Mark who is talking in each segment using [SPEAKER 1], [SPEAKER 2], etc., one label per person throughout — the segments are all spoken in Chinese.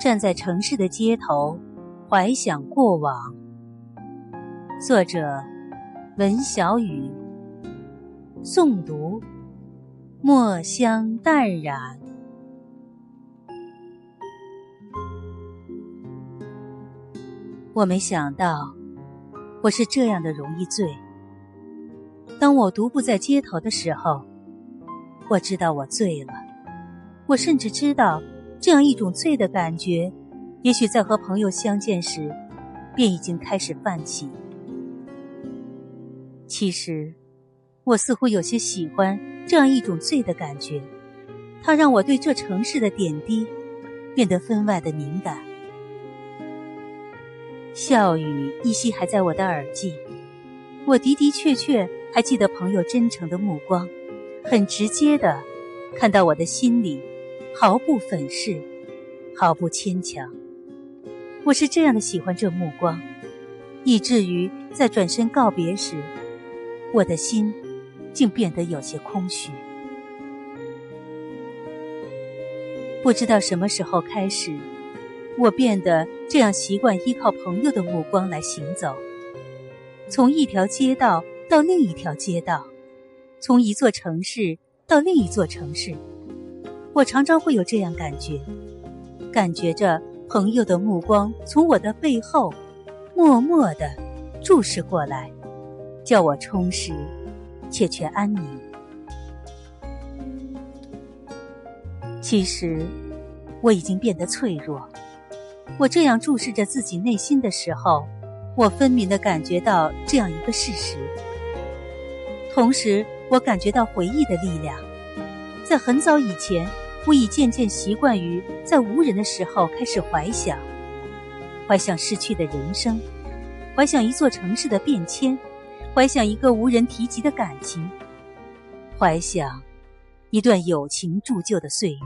[SPEAKER 1] 站在城市的街头，怀想过往。作者：文小雨。诵读：墨香淡然。我没想到，我是这样的容易醉。当我独步在街头的时候，我知道我醉了。我甚至知道。这样一种醉的感觉，也许在和朋友相见时，便已经开始泛起。其实，我似乎有些喜欢这样一种醉的感觉，它让我对这城市的点滴变得分外的敏感。笑语依稀还在我的耳际，我的的确确还记得朋友真诚的目光，很直接的看到我的心里。毫不粉饰，毫不牵强。我是这样的喜欢这目光，以至于在转身告别时，我的心竟变得有些空虚。不知道什么时候开始，我变得这样习惯依靠朋友的目光来行走，从一条街道到另一条街道，从一座城市到另一座城市。我常常会有这样感觉，感觉着朋友的目光从我的背后默默的注视过来，叫我充实且却安宁。其实我已经变得脆弱。我这样注视着自己内心的时候，我分明的感觉到这样一个事实，同时我感觉到回忆的力量，在很早以前。我已渐渐习惯于在无人的时候开始怀想，怀想逝去的人生，怀想一座城市的变迁，怀想一个无人提及的感情，怀想一段友情铸就的岁月。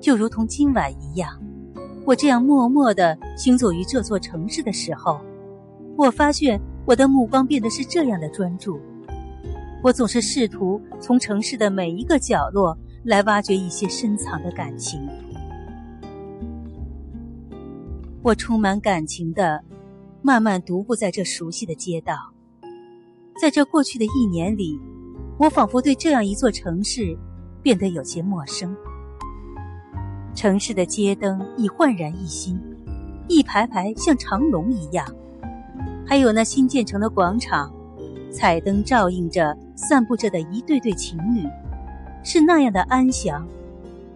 [SPEAKER 1] 就如同今晚一样，我这样默默的行走于这座城市的时候，我发现我的目光变得是这样的专注。我总是试图从城市的每一个角落来挖掘一些深藏的感情。我充满感情的慢慢独步在这熟悉的街道，在这过去的一年里，我仿佛对这样一座城市变得有些陌生。城市的街灯已焕然一新，一排排像长龙一样，还有那新建成的广场。彩灯照映着散步着的一对对情侣，是那样的安详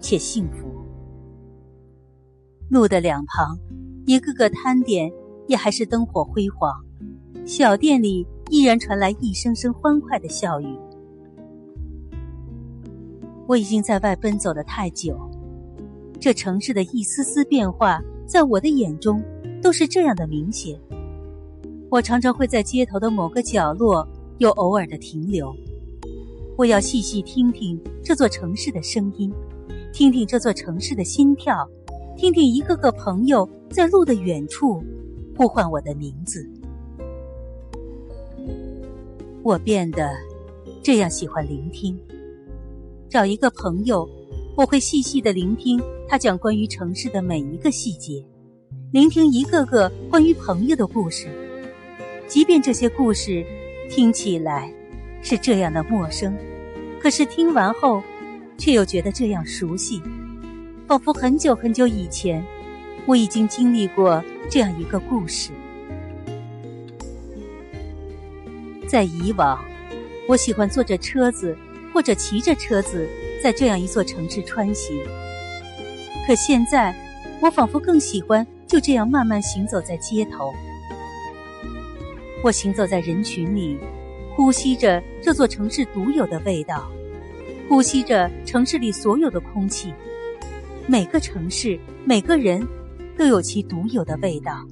[SPEAKER 1] 且幸福。路的两旁，一个个摊点也还是灯火辉煌，小店里依然传来一声声欢快的笑语。我已经在外奔走的太久，这城市的一丝丝变化，在我的眼中都是这样的明显。我常常会在街头的某个角落，又偶尔的停留。我要细细听听这座城市的声音，听听这座城市的心跳，听听一个个朋友在路的远处呼唤我的名字。我变得这样喜欢聆听。找一个朋友，我会细细的聆听他讲关于城市的每一个细节，聆听一个个关于朋友的故事。即便这些故事听起来是这样的陌生，可是听完后，却又觉得这样熟悉，仿佛很久很久以前，我已经经历过这样一个故事。在以往，我喜欢坐着车子或者骑着车子在这样一座城市穿行，可现在，我仿佛更喜欢就这样慢慢行走在街头。我行走在人群里，呼吸着这座城市独有的味道，呼吸着城市里所有的空气。每个城市，每个人，都有其独有的味道。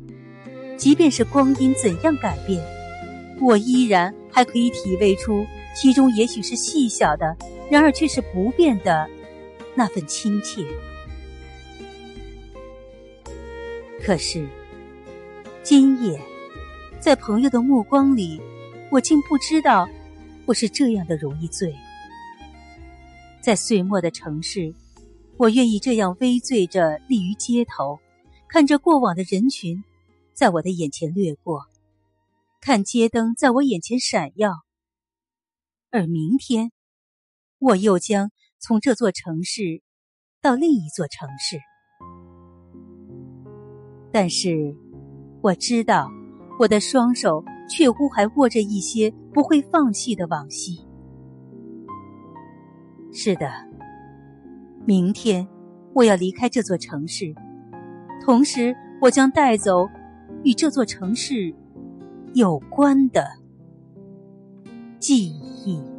[SPEAKER 1] 即便是光阴怎样改变，我依然还可以体味出其中也许是细小的，然而却是不变的那份亲切。可是，今夜。在朋友的目光里，我竟不知道我是这样的容易醉。在岁末的城市，我愿意这样微醉着立于街头，看着过往的人群在我的眼前掠过，看街灯在我眼前闪耀。而明天，我又将从这座城市到另一座城市。但是，我知道，我的双手却乎还握着一些不会放弃的往昔。是的，明天我要离开这座城市，同时我将带走与这座城市有关的记忆。